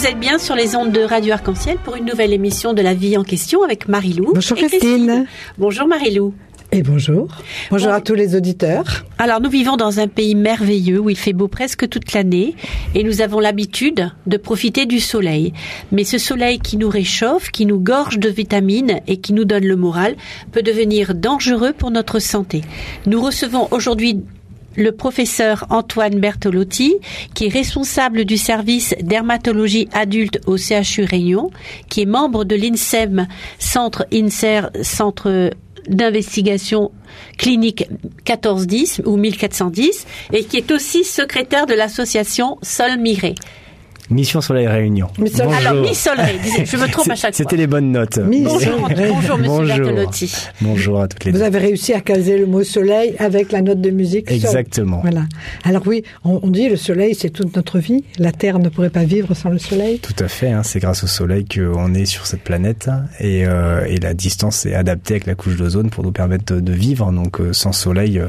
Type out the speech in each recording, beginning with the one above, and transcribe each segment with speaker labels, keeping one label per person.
Speaker 1: vous êtes bien sur les ondes de Radio Arc-en-Ciel pour une nouvelle émission de La vie en question avec Marie-Lou.
Speaker 2: Bonjour Christine.
Speaker 1: Bonjour Marie-Lou.
Speaker 2: Et bonjour. Bonjour à tous les auditeurs.
Speaker 1: Alors nous vivons dans un pays merveilleux où il fait beau presque toute l'année et nous avons l'habitude de profiter du soleil. Mais ce soleil qui nous réchauffe, qui nous gorge de vitamines et qui nous donne le moral peut devenir dangereux pour notre santé. Nous recevons aujourd'hui le professeur Antoine Bertolotti, qui est responsable du service dermatologie adulte au CHU Réunion, qui est membre de l'INSEM, Centre INSER, Centre d'investigation clinique 1410 ou 1410 et qui est aussi secrétaire de l'association Sol Miré.
Speaker 3: Mission Soleil Réunion.
Speaker 1: Bonjour. Alors, Miss Soleil, je me trompe à chaque
Speaker 3: fois. C'était les bonnes notes.
Speaker 1: Bonjour, bonjour, monsieur.
Speaker 3: Bonjour à toutes les
Speaker 2: Vous
Speaker 3: deux.
Speaker 2: avez réussi à caser le mot soleil avec la note de musique.
Speaker 3: Exactement.
Speaker 2: Voilà. Alors oui, on, on, dit le soleil, c'est toute notre vie. La Terre ne pourrait pas vivre sans le soleil.
Speaker 3: Tout à fait. Hein, c'est grâce au soleil qu'on est sur cette planète et, euh, et, la distance est adaptée avec la couche d'ozone pour nous permettre de vivre. Donc euh, sans soleil, euh,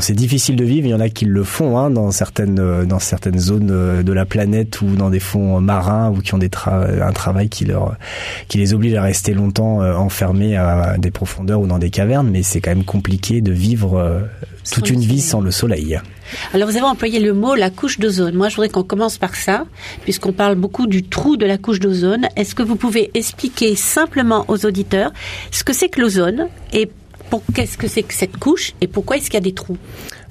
Speaker 3: c'est difficile de vivre. Il y en a qui le font hein, dans certaines dans certaines zones de la planète ou dans des fonds marins ou qui ont des tra un travail qui leur qui les oblige à rester longtemps euh, enfermés à des profondeurs ou dans des cavernes. Mais c'est quand même compliqué de vivre euh, toute une vie sans le soleil.
Speaker 1: Alors vous avez employé le mot la couche d'ozone. Moi je voudrais qu'on commence par ça, puisqu'on parle beaucoup du trou de la couche d'ozone. Est-ce que vous pouvez expliquer simplement aux auditeurs ce que c'est que l'ozone et qu'est-ce que c'est que cette couche et pourquoi est-ce qu'il y a des trous?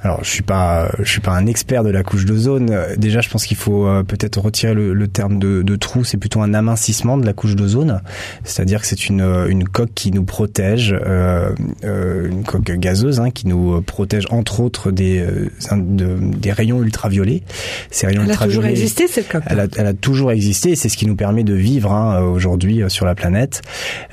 Speaker 3: Alors, je suis pas, je suis pas un expert de la couche d'ozone. Déjà, je pense qu'il faut euh, peut-être retirer le, le terme de, de, trou. C'est plutôt un amincissement de la couche d'ozone, c'est-à-dire que c'est une, une coque qui nous protège, euh, euh, une coque gazeuse hein, qui nous protège entre autres des, de, des rayons ultraviolets.
Speaker 2: Ces rayons elle ultraviolets. Elle a toujours existé cette coque.
Speaker 3: Elle a, elle a toujours existé. C'est ce qui nous permet de vivre hein, aujourd'hui sur la planète.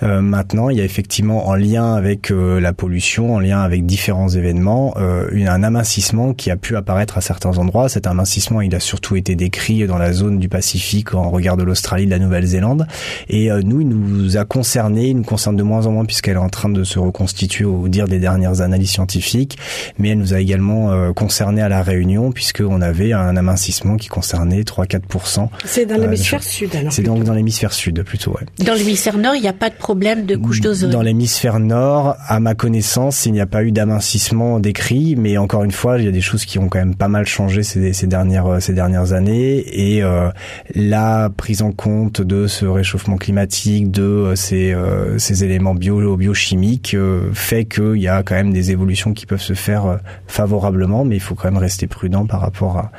Speaker 3: maintenant, il y a effectivement en lien avec la pollution, en lien avec différents événements, une, un amincissement qui a pu apparaître à certains endroits. Cet amincissement, il a surtout été décrit dans la zone du Pacifique en regard de l'Australie, de la Nouvelle-Zélande. Et euh, nous, il nous a concerné, il nous concerne de moins en moins puisqu'elle est en train de se reconstituer au dire des dernières analyses scientifiques. Mais elle nous a également euh, concerné à la Réunion puisqu'on avait un amincissement qui concernait 3-4%.
Speaker 2: C'est dans l'hémisphère euh, sud alors
Speaker 3: C'est donc dans l'hémisphère sud plutôt, ouais.
Speaker 1: Dans l'hémisphère nord, il n'y a pas de problème de couche d'ozone
Speaker 3: Dans l'hémisphère nord, à ma connaissance, il n'y a pas eu d'amincissement décrit, mais encore une fois, il y a des choses qui ont quand même pas mal changé ces, ces dernières années et euh, la prise en compte de ce réchauffement climatique, de euh, ces euh, éléments bio biochimiques euh, fait qu'il y a quand même des évolutions qui peuvent se faire euh, favorablement, mais il faut quand même rester prudent par rapport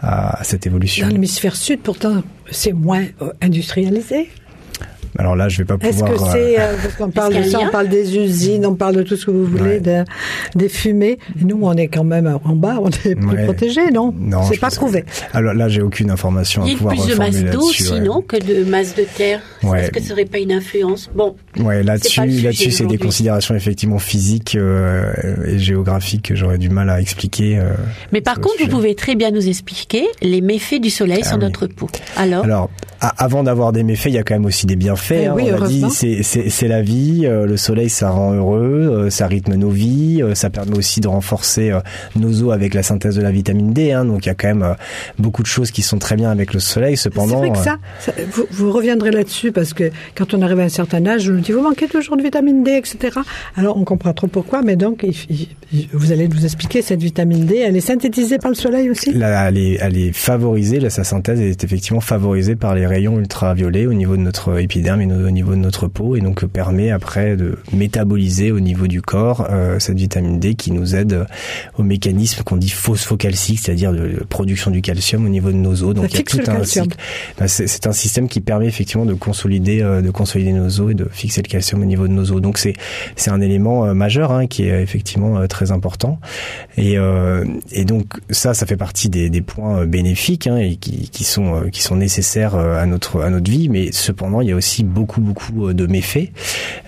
Speaker 3: à, à cette évolution.
Speaker 2: Dans l'hémisphère sud, pourtant, c'est moins industrialisé.
Speaker 3: Alors là, je vais pas pouvoir.
Speaker 2: Est-ce que c'est euh, parce qu'on parle de ça, on parle des usines, on parle de tout ce que vous voulez, ouais. de, des fumées. Et nous, on est quand même en bas, on est plus ouais. protégés, non?
Speaker 3: Non,
Speaker 2: c'est pas prouvé.
Speaker 3: Que... Alors là, j'ai aucune information à pouvoir
Speaker 1: Il y a plus de masse d'eau, sinon, que de masse de terre. Ouais. Est-ce que ce serait pas une influence? Bon.
Speaker 3: Ouais, là-dessus, là-dessus, c'est des considérations effectivement physiques euh, et géographiques que j'aurais du mal à expliquer. Euh,
Speaker 1: Mais par contre, vous pouvez très bien nous expliquer les méfaits du soleil ah, sur oui. notre peau. Alors?
Speaker 3: Alors, avant d'avoir des méfaits, il y a quand même aussi des bienfaits.
Speaker 2: Eh oui,
Speaker 3: on a dit c'est la vie, euh, le soleil ça rend heureux, euh, ça rythme nos vies, euh, ça permet aussi de renforcer nos os avec la synthèse de la vitamine D. Hein, donc il y a quand même beaucoup de choses qui sont très bien avec le soleil. Cependant,
Speaker 2: vrai que ça, ça vous, vous, reviendrez là-dessus parce que quand on arrive à un certain âge, on nous dit vous manquez toujours de vitamine D, etc. Alors on comprend trop pourquoi, mais donc il, il, vous allez nous expliquer cette vitamine D, elle est synthétisée par le soleil aussi?
Speaker 3: Là, elle est, elle est favorisée, là, sa synthèse est effectivement favorisée par les rayons ultraviolets au niveau de notre épiderme et au niveau de notre peau et donc permet après de métaboliser au niveau du corps euh, cette vitamine D qui nous aide au mécanisme qu'on dit phosphocalcique, c'est-à-dire de production du calcium au niveau de nos os.
Speaker 2: Donc il y a tout un cycle.
Speaker 3: Ben, c'est un système qui permet effectivement de consolider euh, de consolider nos os et de fixer le calcium au niveau de nos os. Donc c'est c'est un élément euh, majeur hein, qui est effectivement euh, très important. Et euh, et donc ça ça fait partie des, des points bénéfiques hein, et qui qui sont qui sont nécessaires à notre à notre vie. Mais cependant il y a aussi beaucoup beaucoup de méfaits.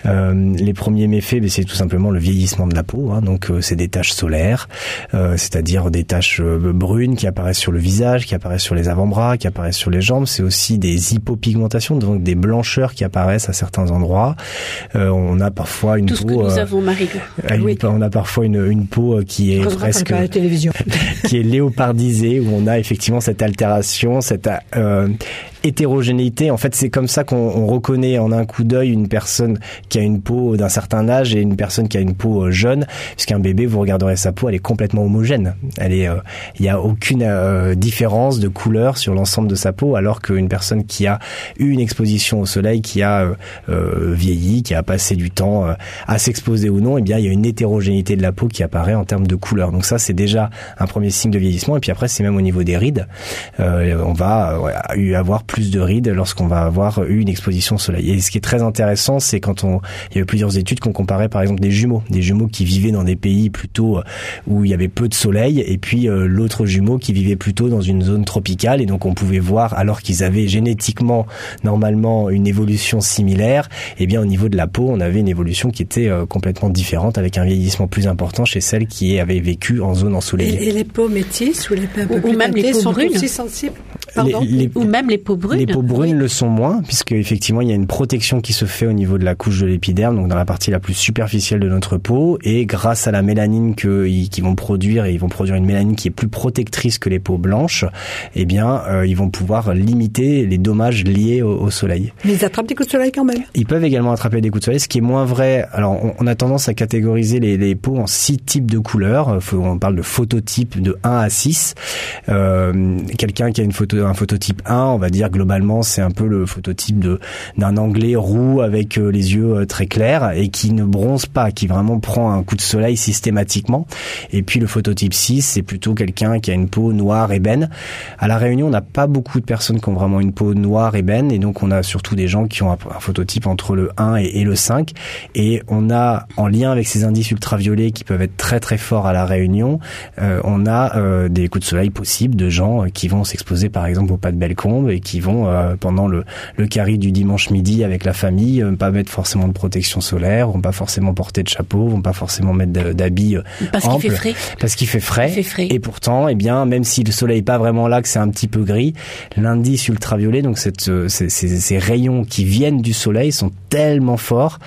Speaker 3: Euh, les premiers méfaits, c'est tout simplement le vieillissement de la peau. Hein, donc euh, c'est des taches solaires, euh, c'est-à-dire des taches brunes qui apparaissent sur le visage, qui apparaissent sur les avant-bras, qui apparaissent sur les jambes. C'est aussi des hypopigmentations, donc des blancheurs qui apparaissent à certains endroits. on a parfois une
Speaker 1: tout
Speaker 3: peau.
Speaker 1: Que nous avons, Marie.
Speaker 3: Oui. On a parfois une, une peau qui est presque
Speaker 2: la télévision.
Speaker 3: qui est léopardisée où on a effectivement cette altération, cette hétérogénéité. En fait, c'est comme ça qu'on reconnaît en un coup d'œil une personne qui a une peau d'un certain âge et une personne qui a une peau euh, jeune. Puisqu'un bébé, vous regarderez sa peau, elle est complètement homogène. Elle est, euh, il n'y a aucune euh, différence de couleur sur l'ensemble de sa peau, alors qu'une personne qui a eu une exposition au soleil, qui a vieilli, qui a passé du temps à s'exposer ou non, eh bien, il y a une hétérogénéité de la peau qui apparaît en termes de couleur. Donc ça, c'est déjà un premier signe de vieillissement. Et puis après, c'est même au niveau des rides. on va avoir plus de rides lorsqu'on va avoir eu une exposition au soleil. Et ce qui est très intéressant, c'est quand on, il y a eu plusieurs études qui ont comparé par exemple des jumeaux, des jumeaux qui vivaient dans des pays plutôt euh, où il y avait peu de soleil, et puis euh, l'autre jumeau qui vivait plutôt dans une zone tropicale, et donc on pouvait voir alors qu'ils avaient génétiquement normalement une évolution similaire, et eh bien au niveau de la peau, on avait une évolution qui était euh, complètement différente avec un vieillissement plus important chez celles qui avaient vécu en zone ensoleillée.
Speaker 2: Et, et les peaux métisses ou les peaux un peu
Speaker 1: ou, même les peaux
Speaker 2: sont
Speaker 1: brunes.
Speaker 2: aussi sensibles?
Speaker 1: Ou même les peaux brunes.
Speaker 3: Les peaux brunes le sont moins, puisque effectivement il y a une protection qui se fait au niveau de la couche de l'épiderme, donc dans la partie la plus superficielle de notre peau, et grâce à la mélanine qu'ils vont produire, et ils vont produire une mélanine qui est plus protectrice que les peaux blanches, eh bien euh, ils vont pouvoir limiter les dommages liés au, soleil.
Speaker 2: Mais ils attrapent des coups de soleil quand même.
Speaker 3: Ils peuvent également attraper des coups de soleil, ce qui est moins vrai. Alors on, a tendance à catégoriser les, les, peaux en six types de couleurs. On parle de phototypes de 1 à 6. Euh, Quelqu'un qui a une photo un phototype 1, on va dire globalement c'est un peu le phototype de d'un anglais roux avec euh, les yeux euh, très clairs et qui ne bronze pas, qui vraiment prend un coup de soleil systématiquement. Et puis le phototype 6, c'est plutôt quelqu'un qui a une peau noire ébène. À la Réunion, on n'a pas beaucoup de personnes qui ont vraiment une peau noire ébène et donc on a surtout des gens qui ont un, phototype entre le 1 et, le 5 et on a en lien avec ces indices ultraviolets qui peuvent être très très forts à la Réunion, euh, on a des coups de soleil possibles de gens qui vont s'exposer par exemple au pas de Bellecombe et qui vont euh, pendant le le carry du dimanche midi avec la famille euh, pas mettre forcément de protection solaire, vont pas forcément porter de chapeau, vont pas forcément mettre d'habits euh,
Speaker 1: parce qu'il fait frais.
Speaker 3: Parce qu'il fait frais. Et pourtant, eh bien, même si le soleil est pas vraiment là, que c'est un petit peu gris, l'indice ultraviolet, donc cette, ces, ces, rayons qui viennent du soleil sont tellement forts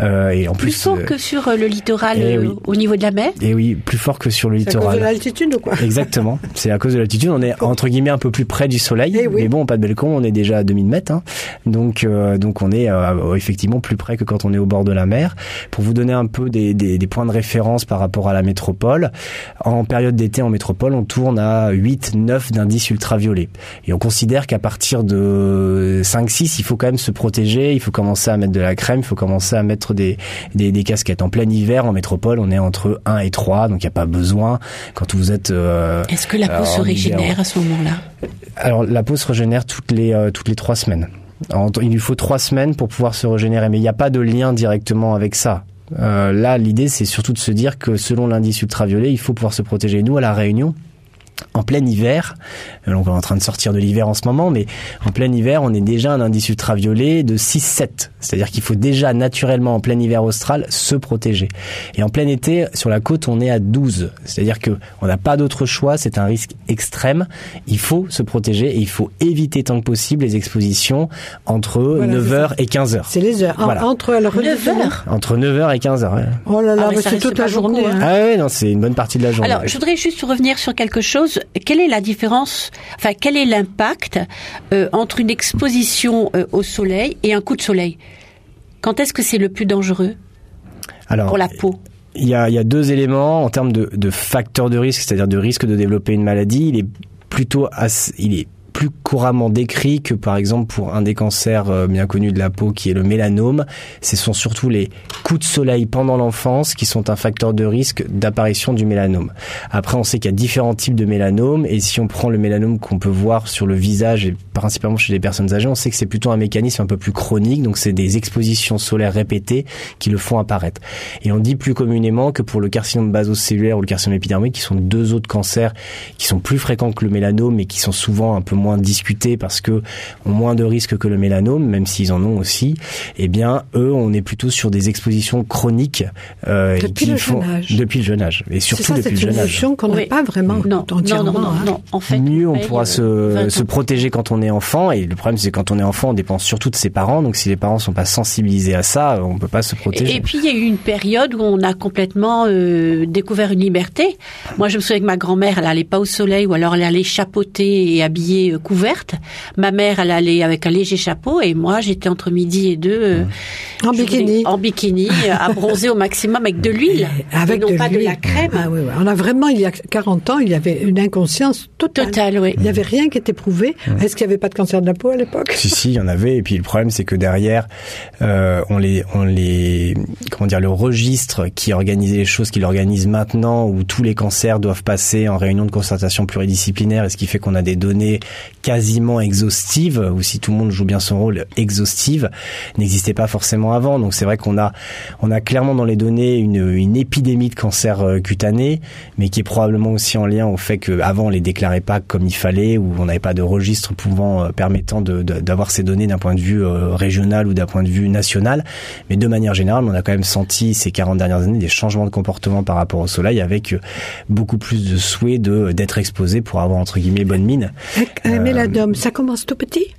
Speaker 3: et en plus,
Speaker 1: plus fort que sur le littoral eh au niveau de la mer.
Speaker 3: Et oui, plus fort que sur le littoral.
Speaker 2: C'est à cause de l'altitude ou quoi?
Speaker 3: Exactement. C'est à cause de l'altitude. On est entre guillemets un peu plus près du soleil. Eh mais bon, pas de balcon, on est déjà à 2000 mètres. Hein. Donc, euh, donc on est euh, effectivement plus près que quand on est au bord de la mer. Pour vous donner un peu des, des, des points de référence par rapport à la métropole, en période d'été en métropole, on tourne à 8, 9 d'indices ultraviolets. Et on considère qu'à partir de 5, 6, il faut quand même se protéger, il faut commencer à mettre de la crème, il faut commencer à mettre des, des, des casquettes. En plein hiver, en métropole, on est entre 1 et 3, donc il n'y a pas besoin quand vous êtes...
Speaker 1: Euh, Est-ce que la peau se régénère à ce moment-là?
Speaker 3: Alors la peau se régénère toutes les euh, toutes les trois semaines. il lui faut trois semaines pour pouvoir se régénérer, mais il n'y a pas de lien directement avec ça. Euh, là, l'idée, c'est surtout de se dire que selon l'indice ultraviolet, il faut pouvoir se protéger. Nous, à la Réunion, en plein hiver, euh, on est en train de sortir de l'hiver en ce moment, mais en plein hiver, on est déjà un indice ultraviolet de 6-7. C'est-à-dire qu'il faut déjà naturellement en plein hiver austral se protéger. Et en plein été, sur la côte, on est à 12. C'est-à-dire que on n'a pas d'autre choix, c'est un risque extrême. Il faut se protéger et il faut éviter tant que possible les expositions entre 9h et 15h.
Speaker 2: C'est les heures. Entre
Speaker 1: 9h
Speaker 3: Entre 9h et 15h.
Speaker 2: Oh là là, ah, c'est toute la journée. Hein.
Speaker 3: Ah oui, non, c'est une bonne partie de la journée.
Speaker 1: Alors, je voudrais juste revenir sur quelque chose. Quelle est la différence, enfin, quel est l'impact euh, entre une exposition euh, au soleil et un coup de soleil? Quand est-ce que c'est le plus dangereux? Alors, pour la peau.
Speaker 3: il y, a, il y a deux éléments en termes de, de facteurs de risque, c'est-à-dire de risque de développer une maladie. Il est plutôt assez, il est plus couramment décrit que par exemple pour un des cancers euh, bien connus de la peau qui est le mélanome. Ce sont surtout les coups de soleil pendant l'enfance qui sont un facteur de risque d'apparition du mélanome. Après, on sait qu'il y a différents types de mélanome et si on prend le mélanome qu'on peut voir sur le visage et principalement chez les personnes âgées, on sait que c'est plutôt un mécanisme un peu plus chronique, donc c'est des expositions solaires répétées qui le font apparaître. Et on dit plus communément que pour le carcinome basocellulaire ou le carcinome épidermique, qui sont deux autres cancers qui sont plus fréquents que le mélanome et qui sont souvent un peu moins discutés parce que ont moins de risques que le mélanome, même s'ils en ont aussi, eh bien eux, on est plutôt sur des expositions chroniques
Speaker 2: euh, depuis le jeune âge.
Speaker 3: Depuis le jeune âge, et surtout depuis le jeune âge.
Speaker 2: C'est qu'on n'a pas vraiment
Speaker 1: non, entièrement. Non, non, non, En fait,
Speaker 3: mieux on pourra se, se protéger quand on est enfant, et le problème c'est quand on est enfant, on dépend surtout de ses parents. Donc si les parents sont pas sensibilisés à ça, on peut pas se protéger.
Speaker 1: Et, puis il y a eu une période où on a complètement euh, découvert une liberté. Moi, je me souviens que ma grand-mère, elle allait pas au soleil, ou alors elle allait chapeauter et habiller euh, couverte. Ma mère, elle allait avec un léger chapeau et moi, j'étais entre midi et deux euh,
Speaker 2: En bikini.
Speaker 1: en bikini, euh, à bronzer au maximum avec de l'huile,
Speaker 2: Avec
Speaker 1: et non
Speaker 2: de
Speaker 1: pas de la crème.
Speaker 2: Ah oui, oui. On a vraiment, il y a 40 ans, il y avait une inconscience totale.
Speaker 1: Totale, oui.
Speaker 2: Il n'y avait rien qui était prouvé. Est-ce qu'il n'y avait pas de cancer de la peau à l'époque?
Speaker 3: Si si, il y en avait. Et puis le problème, c'est que derrière, euh, on les, on les, comment dire, le registre qui organisait les choses, qui l'organise maintenant, où tous les cancers doivent passer en réunion de concertation pluridisciplinaire, et ce qui fait qu'on a des données quasiment exhaustives, ou si tout le monde joue bien son rôle, exhaustives, n'existait pas forcément avant. Donc c'est vrai qu'on a, on a clairement dans les données une, une épidémie de cancer euh, cutané, mais qui est probablement aussi en lien au fait qu'avant on les déclarait pas comme il fallait, ou on n'avait pas de registre pouvant euh, permettant d'avoir ces données d'un point de vue euh, régional ou d'un point de vue national. Mais de manière générale, on a quand même senti ces 40 dernières années des changements de comportement par rapport au soleil, avec euh, beaucoup plus de souhait de d'être exposé pour avoir entre guillemets bonne mine.
Speaker 2: Un, mélanome, ça commence tout petit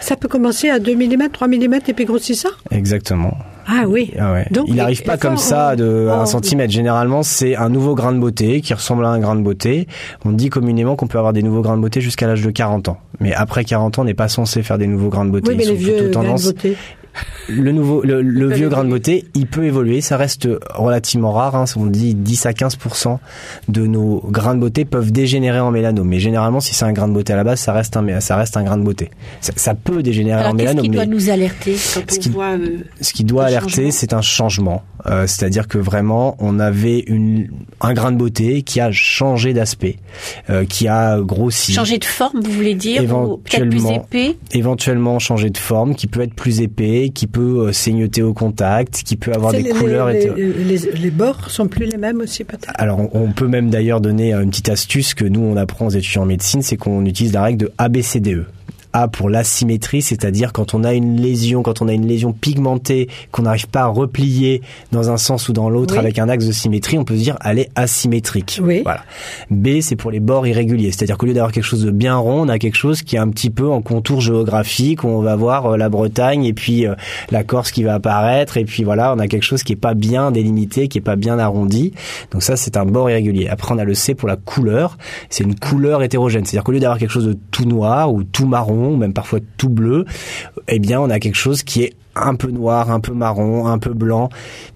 Speaker 2: Ça peut commencer à 2 mm, 3 mm et puis grossir ça
Speaker 3: Exactement.
Speaker 2: Ah oui.
Speaker 3: Ah ouais.
Speaker 2: Donc,
Speaker 3: il n'arrive pas comme
Speaker 2: ça,
Speaker 3: de
Speaker 2: on-
Speaker 3: un centimètre. Généralement, c'est un nouveau grain de beauté qui ressemble à un grain de beauté. On dit communément qu'on peut avoir des nouveaux grains de beauté jusqu'à l'âge de 40 ans. Mais après 40 ans, on n'est pas censé faire des nouveaux grains de beauté.
Speaker 2: Oui, mais
Speaker 3: Ils
Speaker 2: les
Speaker 3: sont
Speaker 2: vieux
Speaker 3: plutôt
Speaker 2: grains de
Speaker 3: tendance.
Speaker 2: beauté.
Speaker 3: Le nouveau, le, vieux grain de beauté, il peut évoluer. Ça reste relativement rare. Hein. On dit 10 à 15% de nos grains de beauté peuvent dégénérer en mélanome. Mais généralement, si c'est un grain de beauté à la base, ça reste un, ça reste un grain de beauté. Ça, ça peut dégénérer
Speaker 1: Alors
Speaker 3: en mélanome.
Speaker 1: qui doit nous alerter quand
Speaker 3: Ce
Speaker 1: on
Speaker 3: qui-
Speaker 1: voit euh,
Speaker 3: ce qui doit alerter, c'est un changement. Euh, C'est-à-dire que vraiment, on avait une, un grain de beauté qui a changé d'aspect, euh, qui a grossi,
Speaker 1: changer de forme, vous voulez dire, ou peut-être plus
Speaker 3: Éventuellement.
Speaker 1: épais?
Speaker 3: éventuellement changé de forme, qui peut être plus épais, qui peut euh, saignoter au contact, qui peut avoir des
Speaker 2: les,
Speaker 3: couleurs.
Speaker 2: les, les, les- bords sont plus les mêmes aussi peut-être?
Speaker 3: Alors, on- on peut même d'ailleurs donner une petite astuce que nous, on apprend aux étudiants en médecine, c'est qu'on utilise la règle de ABCDE. A pour l'asymétrie, c'est-à-dire quand on a une lésion, quand on a une lésion pigmentée, qu'on n'arrive pas à replier dans un sens ou dans l'autre
Speaker 2: Oui.
Speaker 3: avec un axe de symétrie, on peut se dire elle est asymétrique.
Speaker 2: Oui.
Speaker 3: Voilà. B, c'est pour les bords irréguliers, c'est-à-dire qu'au lieu d'avoir quelque chose de bien rond, on a quelque chose qui est un petit peu en contour géographique, où on va voir euh, la Bretagne et puis euh, la Corse qui va apparaître, et puis voilà, on a quelque chose qui est pas bien délimité, qui est pas bien arrondi. Donc ça, c'est un bord irrégulier. Après, on a le C pour la couleur. C'est une couleur hétérogène. C'est-à-dire qu'au lieu d'avoir quelque chose de tout noir ou tout marron, ou même parfois tout bleu, eh bien, on a quelque chose qui est un peu noir, un peu marron, un peu blanc.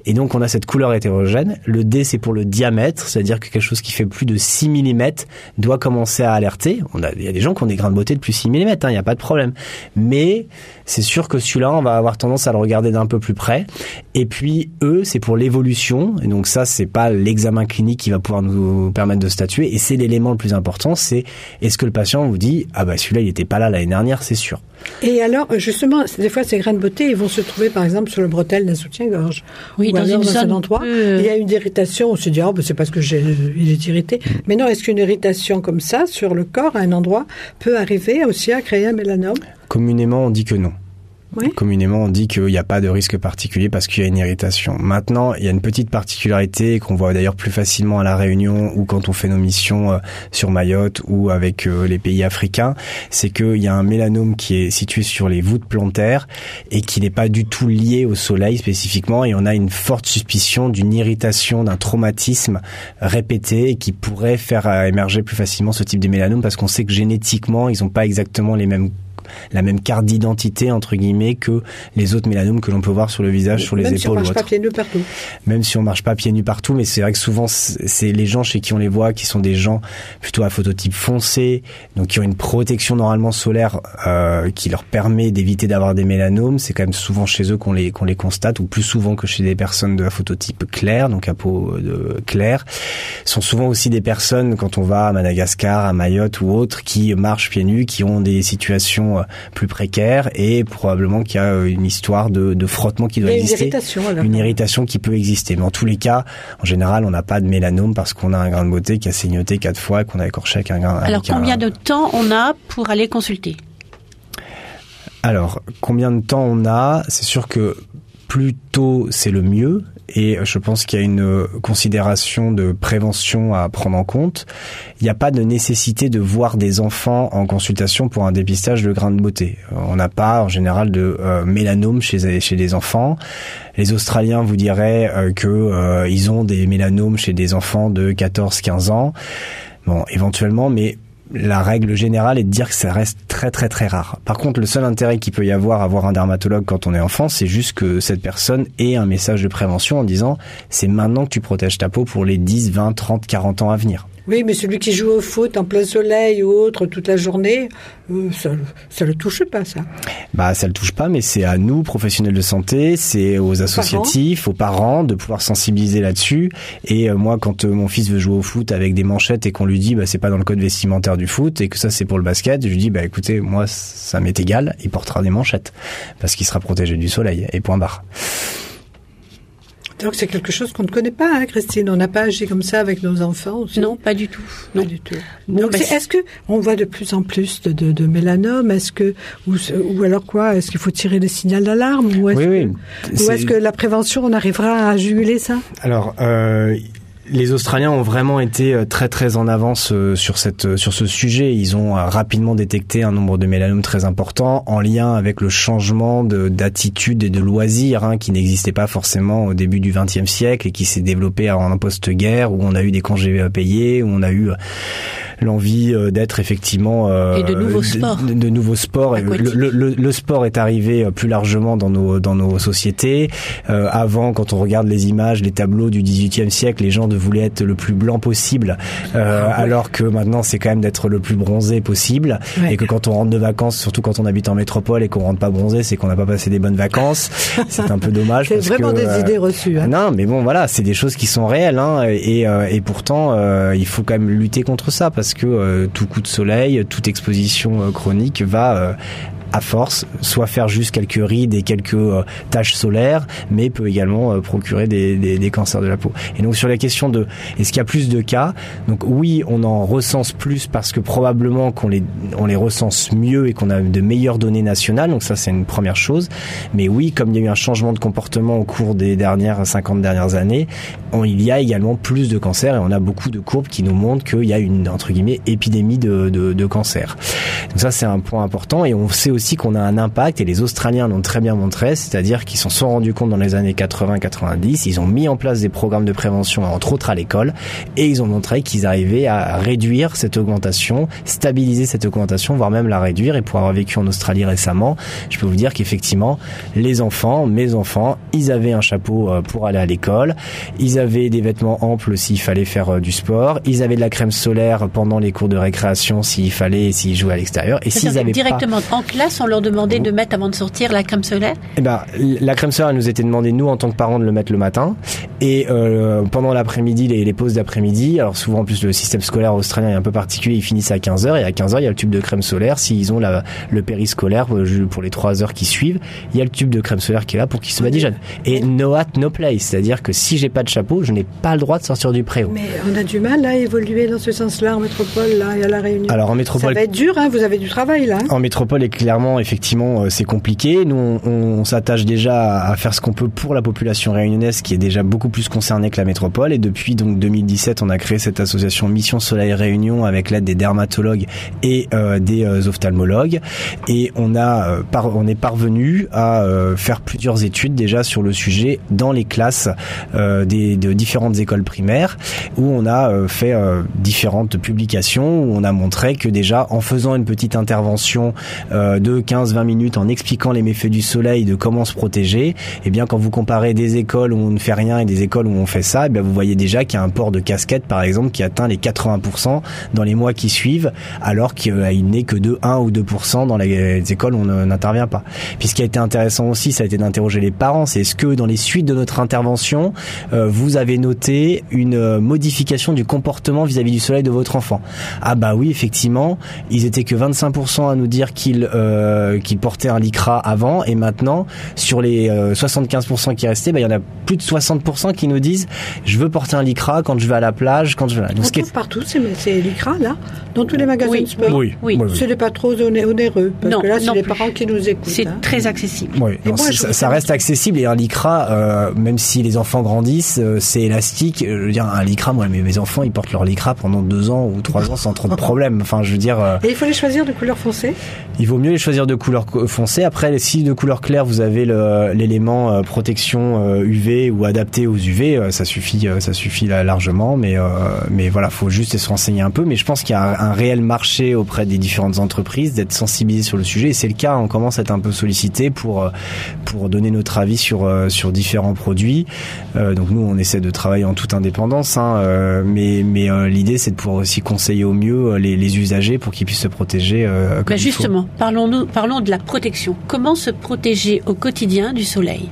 Speaker 3: Et donc, on a cette couleur hétérogène. Le D, c'est pour le diamètre. C'est-à-dire que quelque chose qui fait plus de 6 mm doit commencer à alerter. On a, il y a des gens qui ont des grains de beauté de plus 6 mm, hein, il n'y a pas de problème. Mais c'est sûr que celui-là, on va avoir tendance à le regarder d'un peu plus près. Et puis, E, c'est pour l'évolution. Et donc ça, c'est pas l'examen clinique qui va pouvoir nous permettre de statuer. Et c'est l'élément le plus important, c'est est-ce que le patient vous dit, ah bah celui-là, il était pas là l'année dernière, c'est sûr.
Speaker 2: Et alors, justement, des fois, ces grains de beauté, se trouver, par exemple, sur le bretelle d'un soutien-gorge.
Speaker 1: Oui,
Speaker 2: Ou
Speaker 1: dans
Speaker 2: alors
Speaker 1: une
Speaker 2: un
Speaker 1: zone
Speaker 2: endroit.
Speaker 1: peu-
Speaker 2: Il y a une irritation, on se dit, oh, ben, c'est parce que j'ai, il est irrité.
Speaker 3: Mm.
Speaker 2: Mais non, est-ce qu'une irritation comme ça, sur le corps, à un endroit, peut arriver aussi à créer un mélanome?
Speaker 3: Communément, on dit que non. Communément, on dit qu'il n'y a pas de risque particulier parce qu'il y a une irritation. Maintenant, il y a une petite particularité qu'on voit d'ailleurs plus facilement à la Réunion ou quand on fait nos missions euh, sur Mayotte ou avec euh, les pays africains, c'est qu'il y a un mélanome qui est situé sur les voûtes plantaires et qui n'est pas du tout lié au soleil spécifiquement et on a une forte suspicion d'une irritation, d'un traumatisme répété qui pourrait faire euh, émerger plus facilement ce type de mélanome parce qu'on sait que génétiquement, ils n'ont pas exactement les mêmes la même carte d'identité entre guillemets que les autres mélanomes que l'on peut voir sur le visage, sur les
Speaker 2: Même si on
Speaker 3: épaules
Speaker 2: marche pas pieds nus partout.
Speaker 3: Même si on marche pas pieds nus partout, mais c'est vrai que souvent c'est les gens chez qui on les voit qui sont des gens plutôt à phototype foncé, donc qui ont une protection normalement solaire euh, qui leur permet d'éviter d'avoir des mélanomes. C'est quand même souvent chez eux qu'on les qu'on les constate, ou plus souvent que chez des personnes de la phototype clair, donc à peau euh, de claire. Ce sont souvent aussi des personnes quand on va à Madagascar, à Mayotte ou autres, qui marchent pieds nus, qui ont des situations euh, plus précaires et probablement qu'il y a euh, une histoire de, de frottement qui doit
Speaker 2: a une
Speaker 3: exister
Speaker 2: irritation. alors.
Speaker 3: une irritation qui peut exister. Mais en tous les cas, en général, on n'a pas de mélanome parce qu'on a un grain de beauté qui a saignoté quatre fois et qu'on a écorché avec un grain.
Speaker 1: Alors
Speaker 3: un-
Speaker 1: combien de temps on a pour aller consulter?
Speaker 3: Alors, combien de temps on a? C'est sûr que plus tôt, c'est le mieux. Et je pense qu'il y a une considération de prévention à prendre en compte. Il n'y a pas de nécessité de voir des enfants en consultation pour un dépistage de grains de beauté. On n'a pas en général de euh, mélanome chez chez des enfants. Les Australiens vous diraient euh, que euh, ils ont des mélanomes chez des enfants de 14-15 ans. Bon, éventuellement, mais la règle générale est de dire que ça reste très très très rare. Par contre, le seul intérêt qu'il peut y avoir à voir un dermatologue quand on est enfant, c'est juste que cette personne ait un message de prévention en disant c'est maintenant que tu protèges ta peau pour les 10, 20, 30, 40 ans à venir.
Speaker 2: Oui, mais celui qui joue au foot en plein soleil ou autre toute la journée, euh, ça, ça le touche pas, ça.
Speaker 3: Bah, ça le touche pas, mais c'est à nous, professionnels de santé, c'est aux associatifs, aux parents, de pouvoir sensibiliser là-dessus. Et euh, moi, quand euh, mon fils veut jouer au foot avec des manchettes et qu'on lui dit, bah, c'est pas dans le code vestimentaire du foot et que ça c'est pour le basket, je lui dis, bah, écoutez, moi, ça m'est égal, il portera des manchettes parce qu'il sera protégé du soleil. Et point barre.
Speaker 2: Donc c'est quelque chose qu'on ne connaît pas, hein, Christine. On n'a pas agi comme ça avec nos enfants aussi.
Speaker 1: Non, pas du tout.
Speaker 2: Pas
Speaker 1: Non.
Speaker 2: du tout.
Speaker 1: Bon,
Speaker 2: Donc
Speaker 1: bah,
Speaker 2: c'est- est-ce que on voit de plus en plus de, de, de mélanome Est-ce que ou, ou alors quoi? Est-ce qu'il faut tirer les signaux d'alarme? Ou est-ce
Speaker 3: Oui,
Speaker 2: que,
Speaker 3: oui.
Speaker 2: ou est-ce que la prévention on arrivera à juguler ça?
Speaker 3: Alors, euh, les Australiens ont vraiment été euh, très très en avance euh, sur cette euh, sur ce sujet. Ils ont rapidement détecté un nombre de mélanomes très important en lien avec le changement de- d'attitude et de loisirs hein, qui n'existait pas forcément au début du XXe siècle et qui s'est développé en post-guerre où on a eu des congés payés, où on a eu l'envie d'être effectivement euh,
Speaker 1: Et de nouveaux sports.
Speaker 3: de, de nouveaux sports. Le, le- le- sport est arrivé plus largement dans nos dans nos sociétés. Euh, avant, quand on regarde les images, les tableaux du XVIIIe siècle, les gens de voulaient être le plus blanc possible, euh, alors que maintenant c'est quand même d'être le plus bronzé possible.
Speaker 2: Ouais.
Speaker 3: Et que quand on rentre de vacances, surtout quand on habite en métropole et qu'on rentre pas bronzé, c'est qu'on n'a pas passé des bonnes vacances. c'est un peu dommage.
Speaker 2: C'est vraiment
Speaker 3: que,
Speaker 2: des
Speaker 3: euh,
Speaker 2: idées reçues. hein.
Speaker 3: non, mais bon, voilà, c'est des choses qui sont réelles, hein, et, euh, et pourtant, il faut quand même lutter contre ça parce que tout coup de soleil, toute exposition chronique va à force, soit faire juste quelques rides et quelques euh, taches solaires, mais peut également euh, procurer des, des, des cancers de la peau. Et donc sur la question de est-ce qu'il y a plus de cas, donc oui, on en recense plus parce que probablement qu'on les on les recense mieux et qu'on a de meilleures données nationales, donc ça c'est une première chose. Mais oui, comme il y a eu un changement de comportement au cours des dernières 50 dernières années, on- il y a également plus de cancers et on a beaucoup de courbes qui nous montrent qu'il y a une entre guillemets épidémie de, de, de cancer. Donc ça c'est un point important et on sait aussi qu'on a un impact et les Australiens l'ont très bien montré, c'est-à-dire qu'ils s'en sont rendus compte dans les années 80-90, ils ont mis en place des programmes de prévention entre autres à l'école et ils ont montré qu'ils arrivaient à réduire cette augmentation, stabiliser cette augmentation, voire même la réduire. Et pour avoir vécu en Australie récemment, je peux vous dire qu'effectivement les enfants, mes enfants, ils avaient un chapeau euh, pour aller à l'école, ils avaient des vêtements amples s'il fallait faire euh, du sport, ils avaient de la crème solaire pendant les cours de récréation s'il fallait, s'ils jouaient à l'extérieur. Et s'ils avaient pas
Speaker 1: directement en classe, on leur demandait de mettre avant de sortir la crème solaire?
Speaker 3: eh ben, la crème solaire, elle nous était demandée, nous, en tant que parents, de le mettre le matin. Et euh, pendant l'après-midi, les, les pauses d'après-midi, alors souvent, en plus, le système scolaire australien est un peu particulier, ils finissent à 15h, et à 15h, il y a le tube de crème solaire. S'ils ont la, le périscolaire euh, pour les 3 heures qui suivent, il y a le tube de crème solaire qui est là pour qu'ils se badigeonnent. Et no hat, no place, c'est-à-dire que si j'ai pas de chapeau, je n'ai pas le droit de sortir du préau.
Speaker 2: Mais on a du mal à évoluer dans ce sens-là en métropole là et à la Réunion.
Speaker 3: Alors en
Speaker 2: ça
Speaker 3: métropole,
Speaker 2: va être dur, hein, vous avez du travail là. hein.
Speaker 3: En métropole, et effectivement, euh, c'est compliqué. Nous, on, s'attache déjà à faire ce qu'on peut pour la population réunionnaise, qui est déjà beaucoup plus concernée que la métropole. Et depuis donc 2017, on a créé cette association Mission Soleil Réunion avec l'aide des dermatologues et euh, des euh, ophtalmologues. Et on a, par- on est parvenu à faire plusieurs études déjà sur le sujet dans les classes des, de différentes écoles primaires, où on a fait différentes publications où on a montré que déjà en faisant une petite intervention de 15-20 minutes en expliquant les méfaits du soleil, de comment se protéger, et bien quand vous comparez des écoles où on ne fait rien et des écoles où on fait ça, eh bien vous voyez déjà qu'il y a un port de casquette par exemple qui atteint les 80% dans les mois qui suivent, alors qu'il n'est que de 1 ou 2% dans les écoles où on n'intervient pas. Puis ce qui a été intéressant aussi, ça a été d'interroger les parents, c'est est-ce que dans les suites de notre intervention, euh, vous avez noté une euh, modification du comportement vis-à-vis du soleil de votre enfant? Ah bah oui, effectivement, ils étaient que 25% à nous dire qu'ils euh, qu'ils portaient un lycra avant, et maintenant, sur les euh, 75% qui restaient, bah, il y en a plus de 60% qui nous disent je veux porter un lycra quand je vais à la plage, quand je vais.
Speaker 2: On
Speaker 3: Donc, ce qui est-
Speaker 2: trouve partout ces, ces lycras là, dans tous les magasins
Speaker 1: Oui,
Speaker 2: de sport.
Speaker 3: Oui,
Speaker 1: Oui.
Speaker 2: Ce n'est pas trop oné- onéreux, parce
Speaker 1: Non,
Speaker 2: que là, c'est les
Speaker 1: plus.
Speaker 2: parents qui nous écoutent.
Speaker 1: C'est
Speaker 2: hein.
Speaker 1: très accessible.
Speaker 3: Oui,
Speaker 2: Et
Speaker 3: non,
Speaker 2: moi,
Speaker 3: ça, reste accessible et un lycra, euh, même si les enfants grandissent, euh, c'est élastique. Euh, Je veux dire, un lycra, moi, mes, mes enfants, ils portent leur lycra pendant deux ans ou trois ans sans trop de problème. Enfin, je veux dire, euh,
Speaker 2: Et il faut les choisir de couleur foncée?
Speaker 3: Il vaut mieux les choisir de couleur foncée. Après, si de couleur claire, vous avez l'élément euh, protection UV ou adapté aux UV, ça suffit, ça suffit largement. Mais mais voilà, faut juste se renseigner un peu. Mais je pense qu'il y a un, réel marché auprès des différentes entreprises d'être sensibilisés sur le sujet. Et c'est le cas. On commence à être un peu sollicité pour pour donner notre avis sur sur différents produits. donc nous, on essaie de travailler en toute indépendance, hein, mais mais l'idée c'est de pouvoir aussi conseiller au mieux les, les usagers pour qu'ils puissent se protéger.
Speaker 1: Bah justement, parlons parlons de la protection. Comment se protéger au quotidien du soleil?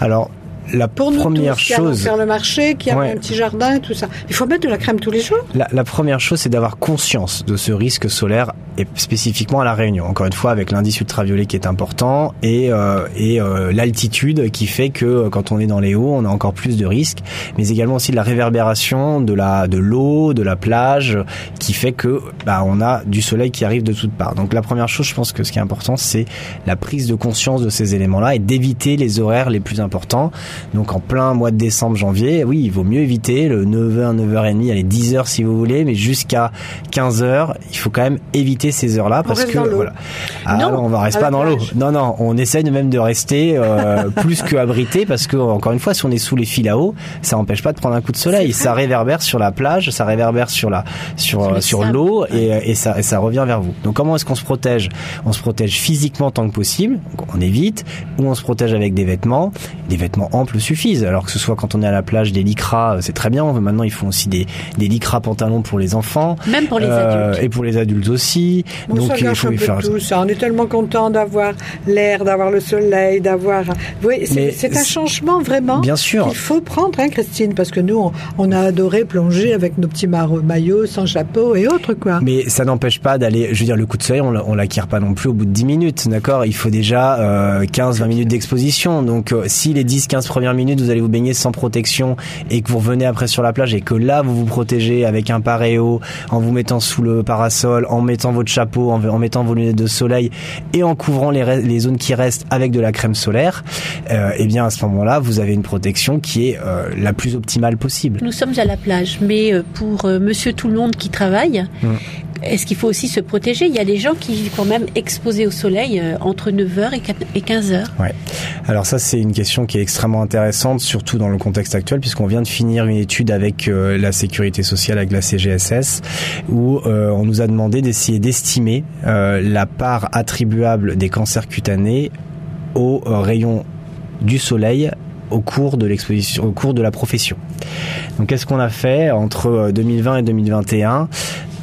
Speaker 3: Alors la
Speaker 2: pour
Speaker 3: première
Speaker 2: nous
Speaker 3: chose,
Speaker 2: qui faire le marché, qui a un petit jardin, tout ça. Il faut mettre de la crème tous les jours.
Speaker 3: La, la première chose, c'est d'avoir conscience de ce risque solaire et spécifiquement à la Réunion. Encore une fois, avec l'indice ultraviolet qui est important et euh, et euh, l'altitude qui fait que euh, quand on est dans les hauts, on a encore plus de risques, mais également aussi de la réverbération de la de l'eau, de la plage, qui fait que bah on a du soleil qui arrive de toutes parts. Donc la première chose, je pense que ce qui est important, c'est la prise de conscience de ces éléments-là et d'éviter les horaires les plus importants. Donc en plein mois de décembre, janvier, oui, il vaut mieux éviter le 9h, 9h30, allez 10h si vous voulez, mais jusqu'à 15h, il faut quand même éviter ces heures-là parce que voilà.
Speaker 1: Ah, non,
Speaker 3: on va rester pas dans l'eau. Non, non, on essaye même de rester euh, plus que abrité parce que encore une fois, si on est sous les fils à eau, ça n'empêche pas de prendre un coup de soleil. Ça réverbère sur la plage, ça réverbère sur la sur sur, l'eau et, et, ça et ça revient vers vous. Donc comment est-ce qu'on se protège? On se protège physiquement tant que possible, on évite, ou on se protège avec des vêtements, des vêtements suffisent. Alors que ce soit quand on est à la plage, des lycras, c'est très bien. Maintenant, ils font aussi des des lycras pantalons pour les enfants,
Speaker 1: même pour les euh, adultes
Speaker 3: et pour les adultes aussi.
Speaker 2: Donc il faut y faire tout ça. On est tellement content d'avoir l'air, d'avoir le soleil, d'avoir. Oui, c'est un changement vraiment.
Speaker 3: Bien sûr.
Speaker 2: Il faut prendre, hein, Christine, parce que nous, on, a adoré plonger avec nos petits maillots sans chapeau et autres quoi.
Speaker 3: Mais ça n'empêche pas d'aller. Je veux dire, le coup de soleil, on, l'acquiert pas non plus au bout de 10 minutes, d'accord? Il faut déjà euh, 15-20 minutes d'exposition. Donc, euh, si les 10-15 premières minutes, vous allez vous baigner sans protection et que vous revenez après sur la plage et que là, vous vous protégez avec un paréo, en vous mettant sous le parasol, en mettant votre chapeau en, mettant vos lunettes de soleil et en couvrant les, zones qui restent avec de la crème solaire, euh, eh bien à ce moment-là, vous avez une protection qui est euh, la plus optimale possible.
Speaker 1: Nous sommes à la plage, mais euh, pour Monsieur tout le monde qui travaille, mmh. Est-ce qu'il faut aussi se protéger? Il y a des gens qui vivent quand même exposés au soleil euh, entre 9h et 15h.
Speaker 3: Ouais. Alors ça, c'est une question qui est extrêmement intéressante, surtout dans le contexte actuel, puisqu'on vient de finir une étude avec euh, la sécurité sociale, avec la CGSS, où euh, on nous a demandé d'essayer d'estimer la part attribuable des cancers cutanés aux rayons du soleil au cours de l'exposition, au cours de la profession. Donc, qu'est-ce qu'on a fait entre 2020 et 2021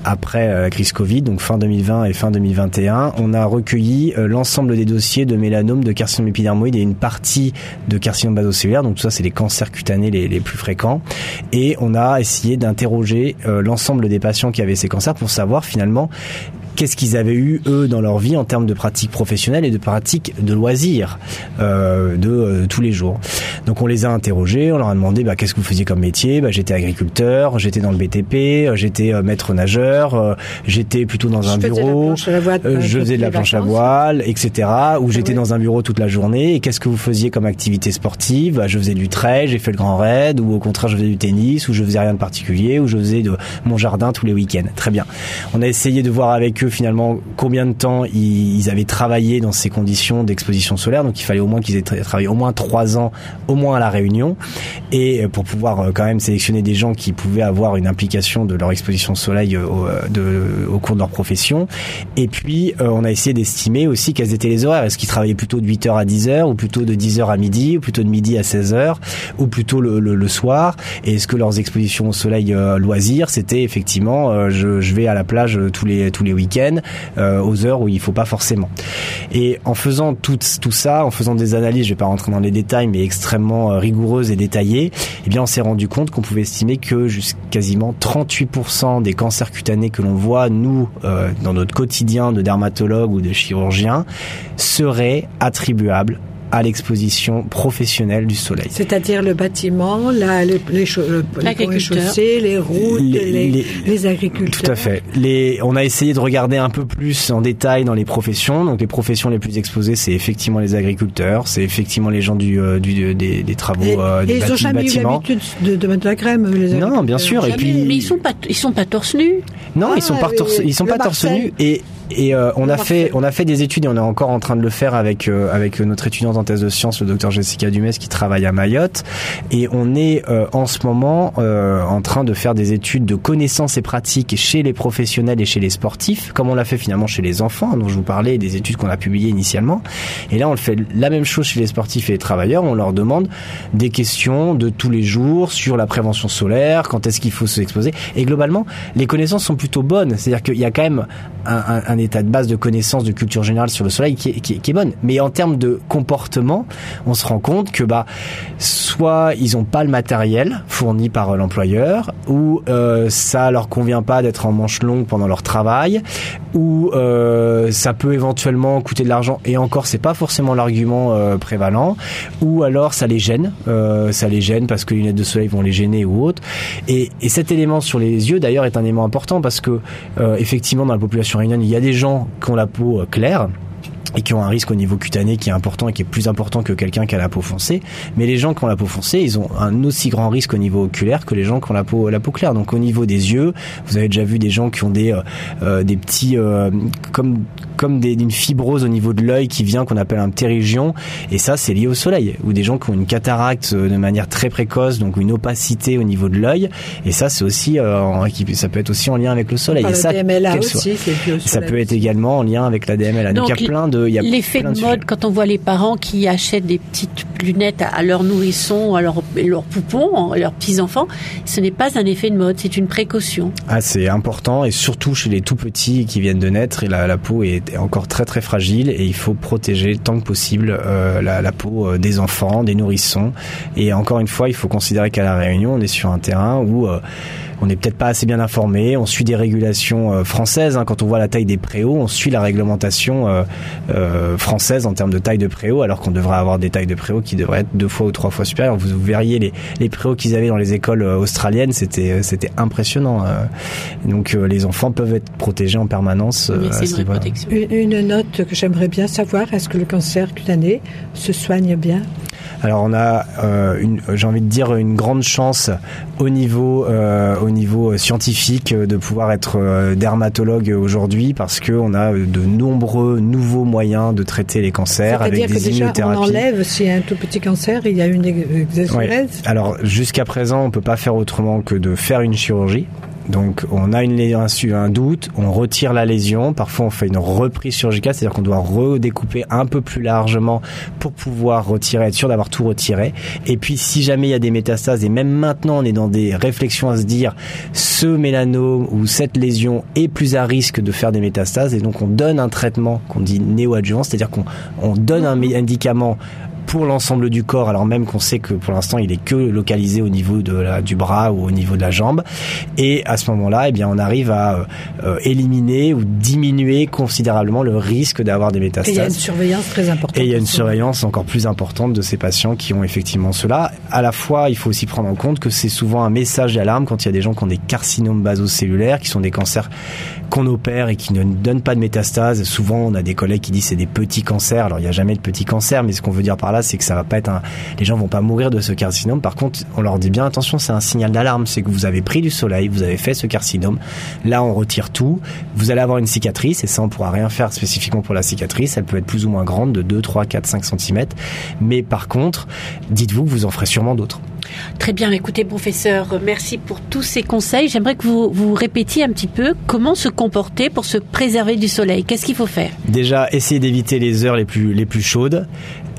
Speaker 3: après euh, la crise Covid, donc fin 2020 et fin 2021, on a recueilli euh, l'ensemble des dossiers de mélanome, de carcinome épidermoïde et une partie de carcinome basocellulaire. Donc tout ça, c'est les cancers cutanés les, plus fréquents. Et on a essayé d'interroger euh, l'ensemble des patients qui avaient ces cancers pour savoir finalement qu'est-ce qu'ils avaient eu eux dans leur vie en termes de pratiques professionnelles et de pratiques de loisirs euh, de euh, tous les jours? Donc on les a interrogés, on leur a demandé bah, qu'est-ce que vous faisiez comme métier? Bah, j'étais agriculteur, j'étais dans le BTP, euh, j'étais euh, maître nageur, j'étais plutôt dans un bureau, je faisais de la planche à voile, etc. Ou j'étais dans un bureau toute la journée. Et qu'est-ce que vous faisiez comme activité sportive? Bah, Je faisais du trail, j'ai fait le grand raid, ou au contraire je faisais du tennis, ou je faisais rien de particulier, ou je faisais de mon jardin tous les week-ends. Très bien. On a essayé de voir avec eux finalement combien de temps ils, avaient travaillé dans ces conditions d'exposition solaire. Donc il fallait au moins qu'ils aient travaillé au moins trois ans, au moins à la Réunion, et euh, pour pouvoir euh, quand même sélectionner des gens qui pouvaient avoir une implication de leur exposition au soleil euh, au, au cours de leur profession. Et puis on a essayé d'estimer aussi quels étaient les horaires. Est-ce qu'ils travaillaient plutôt de 8h à 10h, ou plutôt de 10h à midi, ou plutôt de midi à 16h, ou plutôt le, soir? Et est-ce que leurs expositions au soleil loisirs, c'était effectivement je, je vais à la plage tous les tous les week-ends? Euh, aux heures où il faut pas forcément. Et en faisant tout, ça, en faisant des analyses, je vais pas rentrer dans les détails, mais extrêmement euh, rigoureuses et détaillées, eh bien on s'est rendu compte qu'on pouvait estimer que jusqu'à quasiment 38% des cancers cutanés que l'on voit nous euh, dans notre quotidien de dermatologue ou de chirurgien seraient attribuables à l'exposition professionnelle du soleil.
Speaker 2: C'est-à-dire le bâtiment, la, les, les, les chaussées, les routes, les, les, agriculteurs.
Speaker 3: Tout à fait. Les, on a essayé de regarder un peu plus en détail dans les professions. Donc les professions les plus exposées, c'est effectivement les agriculteurs, c'est effectivement les gens du, euh, du des, des, travaux
Speaker 2: euh,
Speaker 3: des
Speaker 2: et ils n'ont jamais eu l'habitude de, de, mettre de la crème. Les
Speaker 3: non, bien sûr. Et puis,
Speaker 1: mais ils sont pas, ils sont pas torse nu.
Speaker 3: Non, ils sont pas torse, ils sont pas torse nu et Et euh, on a fait, on a fait des études et on est encore en train de le faire avec euh, avec notre étudiante en thèse de sciences, le docteur Jessica Dumès, qui travaille à Mayotte. Et on est euh, en ce moment en train de faire des études de connaissances et pratiques chez les professionnels et chez les sportifs, comme on l'a fait finalement chez les enfants, dont je vous parlais, des études qu'on a publiées initialement. Et là, on le fait la même chose chez les sportifs et les travailleurs. On leur demande des questions de tous les jours sur la prévention solaire, quand est-ce qu'il faut se exposer. Et globalement, les connaissances sont plutôt bonnes. C'est-à-dire qu'il y a quand même un, un, état de base de connaissances de culture générale sur le soleil qui est, qui, bonne. Mais en termes de comportement, on se rend compte que bah soit ils n'ont pas le matériel fourni par l'employeur, ou euh, ça leur convient pas d'être en manche longue pendant leur travail, ou euh, ça peut éventuellement coûter de l'argent. Et encore, c'est pas forcément l'argument euh, prévalent. Ou alors ça les gêne, euh, ça les gêne parce que les lunettes de soleil vont les gêner ou autre. Et, et cet élément sur les yeux d'ailleurs est un élément important parce que euh, effectivement dans la population réunionnais il y a des gens qui ont la peau euh, claire et qui ont un risque au niveau cutané qui est important et qui est plus important que quelqu'un qui a la peau foncée. Mais les gens qui ont la peau foncée, ils ont un aussi grand risque au niveau oculaire que les gens qui ont la peau la peau claire. Donc au niveau des yeux, vous avez déjà vu des gens qui ont des euh, des petits euh, comme comme d'une fibrose au niveau de l'œil qui vient qu'on appelle un ptérygion et ça c'est lié au soleil ou des gens qui ont une cataracte de manière très précoce donc une opacité au niveau de l'œil. Et ça c'est aussi euh, ça peut être aussi en lien avec le soleil. Et ça
Speaker 2: aussi,
Speaker 3: ça peut être également en lien avec la DMLA donc, donc il y a plein de
Speaker 1: l'effet de, de mode quand on voit les parents qui achètent des petites lunettes à leurs nourrissons à leurs leurs poupons à leurs petits enfants ce n'est pas un effet de mode c'est une précaution.
Speaker 3: Ah c'est important et surtout chez les tout petits qui viennent de naître et la, la peau est est encore très très fragile et il faut protéger tant que possible euh, la, la, peau euh, des enfants, des nourrissons. Et encore une fois, il faut considérer qu'à la Réunion, on est sur un terrain où euh, on n'est peut-être pas assez bien informé. On suit des régulations euh, françaises. Hein. Quand on voit la taille des préaux, on suit la réglementation euh, euh, française en termes de taille de préaux, alors qu'on devrait avoir des tailles de préaux qui devraient être deux fois ou trois fois supérieures. Vous, verriez les, les préaux qu'ils avaient dans les écoles australiennes, c'était c'était impressionnant. Donc les enfants peuvent être protégés en permanence.
Speaker 2: une, une note que j'aimerais bien savoir est-ce que le cancer cutané se soigne bien?
Speaker 3: Alors on a, euh, j'ai envie de dire, une grande chance au niveau, euh, au niveau scientifique de pouvoir être euh, dermatologue aujourd'hui parce qu'on a de nombreux nouveaux moyens de traiter les cancers avec des
Speaker 2: que
Speaker 3: immunothérapies.
Speaker 2: On enlève a un tout petit cancer, il y a une exagérèse.
Speaker 3: Alors jusqu'à présent, on peut pas faire autrement que de faire une chirurgie donc on a une, un, un doute, on retire la lésion, parfois on fait une reprise chirurgicale, c'est-à-dire qu'on doit redécouper un peu plus largement pour pouvoir retirer, être sûr d'avoir tout retiré. Et puis si jamais il y a des métastases, et même maintenant on est dans des réflexions à se dire ce mélanome ou cette lésion est plus à risque de faire des métastases, et donc on donne un traitement qu'on dit néoadjuvant, c'est-à-dire qu'on on donne un médicament pour l'ensemble du corps, alors même qu'on sait que pour l'instant il est que localisé au niveau de la, du bras ou au niveau de la jambe. Et à ce moment-là, eh bien, on arrive à euh, éliminer ou diminuer considérablement le risque d'avoir des métastases. Et il y
Speaker 2: a une surveillance très importante.
Speaker 3: Et il y a une surveillance encore plus importante de ces patients qui ont effectivement cela. À la fois, il faut aussi prendre en compte que c'est souvent un message d'alarme quand il y a des gens qui ont des carcinomes basocellulaires, qui sont des cancers qu'on opère et qui ne donnent pas de métastases. Souvent, on a des collègues qui disent c'est des petits cancers. Alors, il n'y a jamais de petits cancers, mais ce qu'on veut dire par là, c'est que ça va pas être un, les gens vont pas mourir de ce carcinome. Par contre, on leur dit bien attention, c'est un signal d'alarme, c'est que vous avez pris du soleil, vous avez fait ce carcinome. Là, on retire tout. Vous allez avoir une cicatrice et ça, on pourra rien faire spécifiquement pour la cicatrice. Elle peut être plus ou moins grande, de 2, 3, 4, 5 cm. Mais par contre, dites-vous que vous en ferez sûrement d'autres.
Speaker 1: Très bien, écoutez professeur, merci pour tous ces conseils. J'aimerais que vous vous répétiez un petit peu comment se comporter pour se préserver du soleil. Qu'est-ce qu'il faut faire?
Speaker 3: Déjà, essayer d'éviter les heures les plus les plus chaudes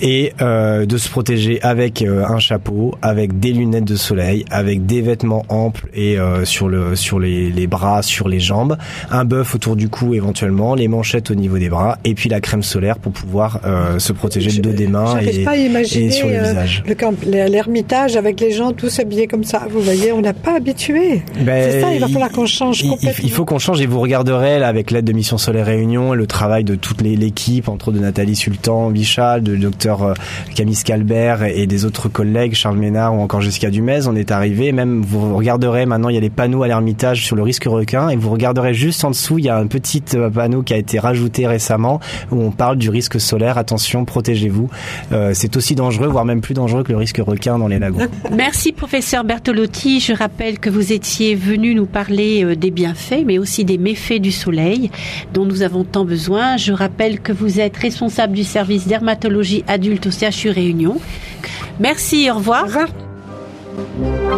Speaker 3: et euh, de se protéger avec euh, un chapeau, avec des lunettes de soleil, avec des vêtements amples et euh, sur le sur les, les, bras, sur les jambes, un bœuf autour du cou éventuellement, les manchettes au niveau des bras et puis la crème solaire pour pouvoir euh, se protéger le dos des mains et,
Speaker 2: pas
Speaker 3: et, sur le euh, visage.
Speaker 2: L'ermitage avec les gens tous habillés comme ça, vous voyez, on n'a pas habitué. Ben, C'est ça, il va falloir qu'on change
Speaker 3: il,
Speaker 2: complètement.
Speaker 3: Il faut qu'on change et vous regarderez là, avec l'aide de Mission Solaire Réunion, le travail de toute l'équipe, entre autres de Nathalie Sultan, Bichal, de docteur docteur Camille Scalbert et des autres collègues, Charles Ménard ou encore Jessica Dumez, on est arrivé. Même vous regarderez maintenant, il y a les panneaux à l'Ermitage sur le risque requin et vous regarderez juste en dessous, il y a un petit panneau qui a été rajouté récemment où on parle du risque solaire. Attention, protégez-vous. c'est aussi dangereux, voire même plus dangereux que le risque requin dans les lagons.
Speaker 1: Merci professeur Bertolotti. Je rappelle que vous étiez venu nous parler des bienfaits, mais aussi des méfaits du soleil dont nous avons tant besoin. Je rappelle que vous êtes responsable du service dermatologie adulte au CHU Réunion. Merci, au revoir. Au revoir.